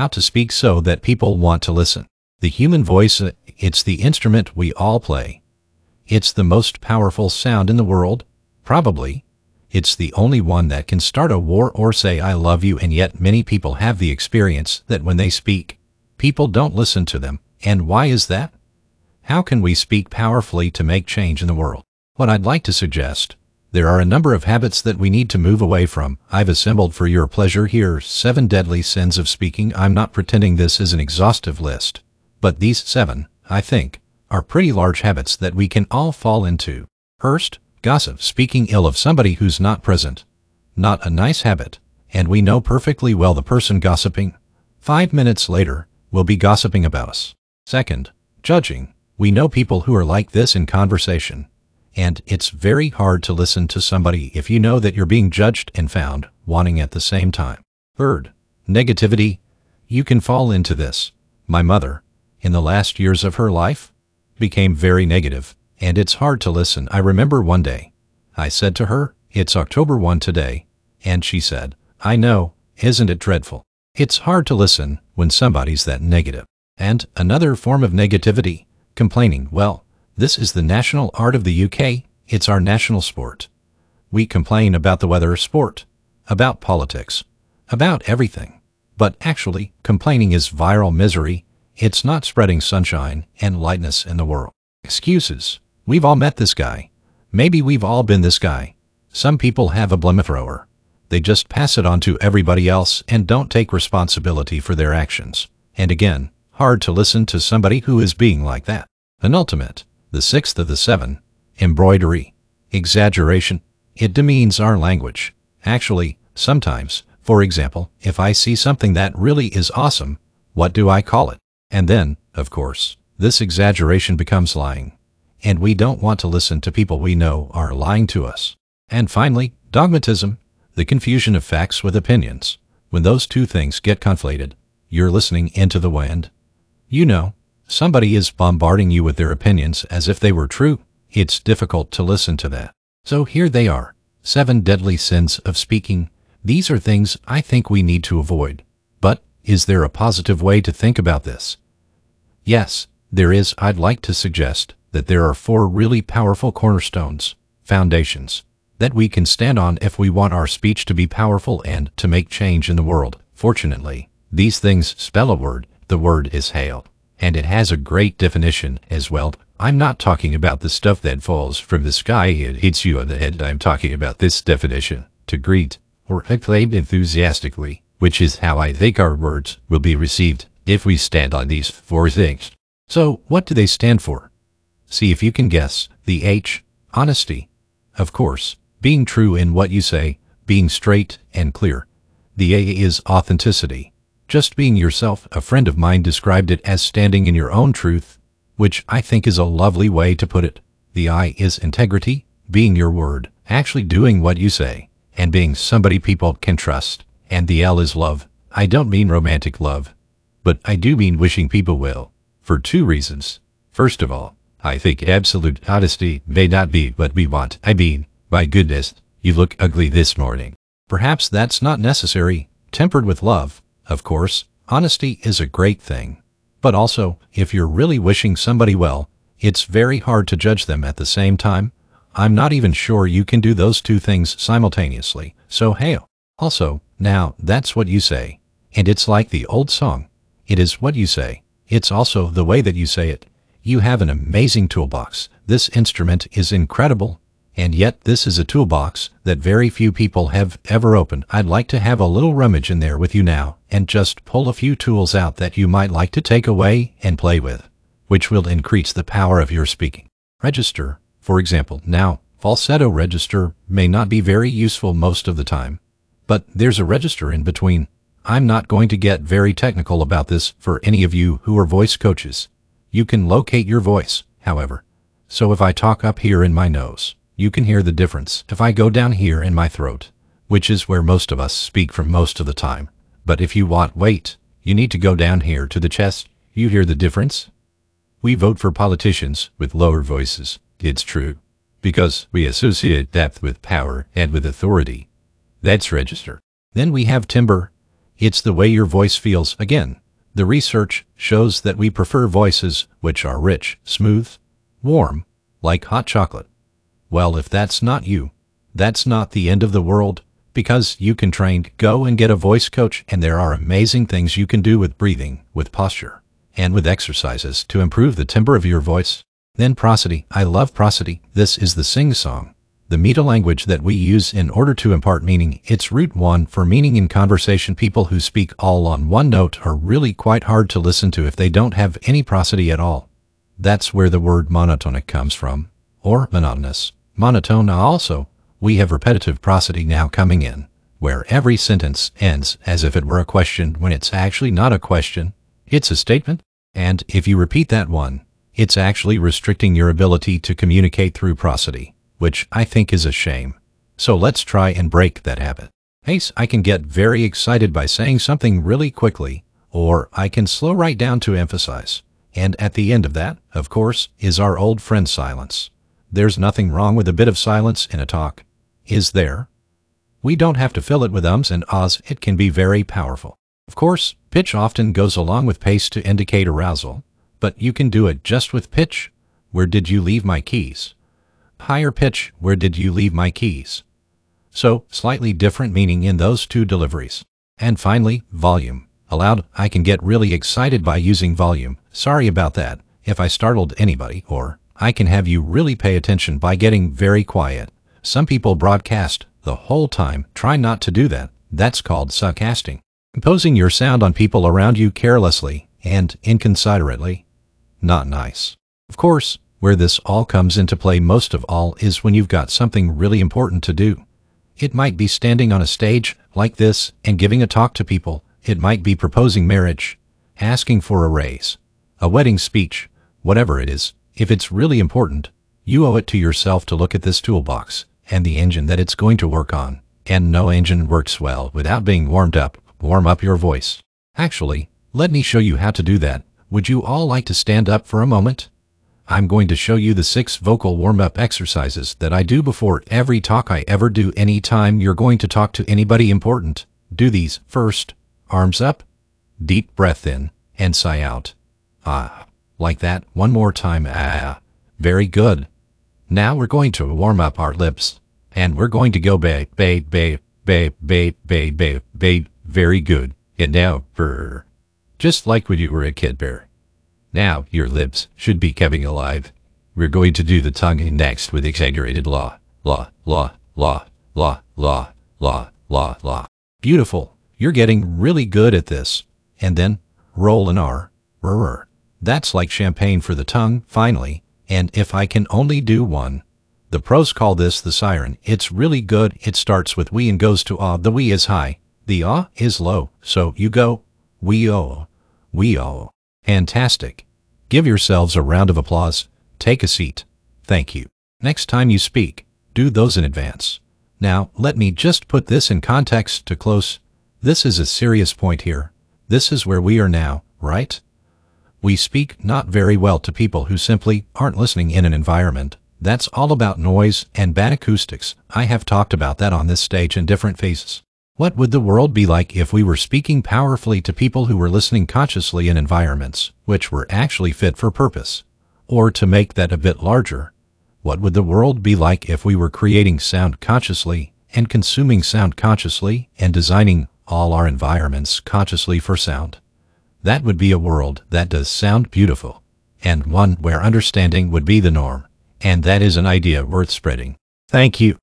How to speak so that people want to listen. The human voice, uh, it's the instrument we all play. It's the most powerful sound in the world, probably. It's the only one that can start a war or say I love you and yet many people have the experience that when they speak, people don't listen to them. And why is that? How can we speak powerfully to make change in the world? What I'd like to suggest there are a number of habits that we need to move away from. I've assembled for your pleasure here seven deadly sins of speaking. I'm not pretending this is an exhaustive list, but these seven, I think, are pretty large habits that we can all fall into. First, gossip, speaking ill of somebody who's not present. Not a nice habit, and we know perfectly well the person gossiping, five minutes later, will be gossiping about us. Second, judging. We know people who are like this in conversation and it's very hard to listen to somebody if you know that you're being judged and found wanting at the same time. Third, negativity. You can fall into this. My mother, in the last years of her life, became very negative, and it's hard to listen. I remember one day, I said to her, It's October 1 today, and she said, I know, isn't it dreadful? It's hard to listen when somebody's that negative. And another form of negativity, complaining, well, this is the national art of the UK. It's our national sport. We complain about the weather, sport, about politics, about everything. But actually, complaining is viral misery. It's not spreading sunshine and lightness in the world. Excuses. We've all met this guy. Maybe we've all been this guy. Some people have a blamethrower. They just pass it on to everybody else and don't take responsibility for their actions. And again, hard to listen to somebody who is being like that. An ultimate the sixth of the seven, embroidery, exaggeration. It demeans our language. Actually, sometimes, for example, if I see something that really is awesome, what do I call it? And then, of course, this exaggeration becomes lying. And we don't want to listen to people we know are lying to us. And finally, dogmatism, the confusion of facts with opinions. When those two things get conflated, you're listening into the wind. You know, Somebody is bombarding you with their opinions as if they were true. It's difficult to listen to that. So here they are. Seven deadly sins of speaking. These are things I think we need to avoid. But is there a positive way to think about this? Yes, there is. I'd like to suggest that there are four really powerful cornerstones, foundations, that we can stand on if we want our speech to be powerful and to make change in the world. Fortunately, these things spell a word. The word is hail and it has a great definition as well. I'm not talking about the stuff that falls from the sky and hits you on the head. I'm talking about this definition to greet or acclaim enthusiastically, which is how I think our words will be received if we stand on these four things. So, what do they stand for? See if you can guess. The H, honesty. Of course, being true in what you say, being straight and clear. The A is authenticity. Just being yourself, a friend of mine described it as standing in your own truth, which I think is a lovely way to put it. The I is integrity, being your word, actually doing what you say, and being somebody people can trust. And the L is love. I don't mean romantic love, but I do mean wishing people well, for two reasons. First of all, I think absolute honesty may not be what we want. I mean, my goodness, you look ugly this morning. Perhaps that's not necessary, tempered with love, of course, honesty is a great thing. But also, if you're really wishing somebody well, it's very hard to judge them at the same time. I'm not even sure you can do those two things simultaneously, so hail. Also, now, that's what you say. And it's like the old song. It is what you say. It's also the way that you say it. You have an amazing toolbox. This instrument is incredible. And yet this is a toolbox that very few people have ever opened. I'd like to have a little rummage in there with you now and just pull a few tools out that you might like to take away and play with, which will increase the power of your speaking. Register, for example. Now, falsetto register may not be very useful most of the time, but there's a register in between. I'm not going to get very technical about this for any of you who are voice coaches. You can locate your voice, however. So if I talk up here in my nose, you can hear the difference if I go down here in my throat, which is where most of us speak from most of the time. But if you want weight, you need to go down here to the chest. You hear the difference? We vote for politicians with lower voices. It's true. Because we associate depth with power and with authority. That's register. Then we have timbre. It's the way your voice feels. Again, the research shows that we prefer voices which are rich, smooth, warm, like hot chocolate. Well, if that's not you, that's not the end of the world because you can train, go and get a voice coach and there are amazing things you can do with breathing, with posture, and with exercises to improve the timbre of your voice. Then prosody. I love prosody. This is the sing-song the meta language that we use in order to impart meaning. It's route one for meaning in conversation. People who speak all on one note are really quite hard to listen to if they don't have any prosody at all. That's where the word monotonic comes from, or monotonous. Monotone also, we have repetitive prosody now coming in, where every sentence ends as if it were a question when it's actually not a question, it's a statement. And if you repeat that one, it's actually restricting your ability to communicate through prosody which I think is a shame. So let's try and break that habit. Ace, I can get very excited by saying something really quickly, or I can slow right down to emphasize. And at the end of that, of course, is our old friend silence. There's nothing wrong with a bit of silence in a talk. Is there? We don't have to fill it with ums and ahs, it can be very powerful. Of course, pitch often goes along with pace to indicate arousal, but you can do it just with pitch. Where did you leave my keys? higher pitch, where did you leave my keys? So, slightly different meaning in those two deliveries. And finally, volume. Aloud, I can get really excited by using volume. Sorry about that, if I startled anybody, or I can have you really pay attention by getting very quiet. Some people broadcast the whole time. Try not to do that. That's called sodcasting. Imposing your sound on people around you carelessly and inconsiderately. Not nice. Of course, where this all comes into play most of all is when you've got something really important to do. It might be standing on a stage like this and giving a talk to people. It might be proposing marriage, asking for a raise, a wedding speech, whatever it is. If it's really important, you owe it to yourself to look at this toolbox and the engine that it's going to work on. And no engine works well without being warmed up. Warm up your voice. Actually, let me show you how to do that. Would you all like to stand up for a moment? I'm going to show you the six vocal warm-up exercises that I do before every talk I ever do anytime you're going to talk to anybody important. Do these first. Arms up. Deep breath in and sigh out. Ah, like that. One more time. Ah, very good. Now we're going to warm up our lips. And we're going to go bay, bay, bay, bay, bay, bay, bay, bay. Very good. And now, brr. Just like when you were a kid bear. Now, your lips should be keeping alive. We're going to do the tongue next with exaggerated law. Law, law, law, law, law, law, law, law. Beautiful. You're getting really good at this. And then, roll an R. Rrr. That's like champagne for the tongue, finally. And if I can only do one. The pros call this the siren. It's really good. It starts with we and goes to ah. The we is high. The ah is low. So you go, we oh, we oh. Fantastic. Give yourselves a round of applause. Take a seat. Thank you. Next time you speak, do those in advance. Now, let me just put this in context to close. This is a serious point here. This is where we are now, right? We speak not very well to people who simply aren't listening in an environment. That's all about noise and bad acoustics. I have talked about that on this stage in different phases. What would the world be like if we were speaking powerfully to people who were listening consciously in environments which were actually fit for purpose? Or to make that a bit larger, what would the world be like if we were creating sound consciously and consuming sound consciously and designing all our environments consciously for sound? That would be a world that does sound beautiful and one where understanding would be the norm. And that is an idea worth spreading. Thank you.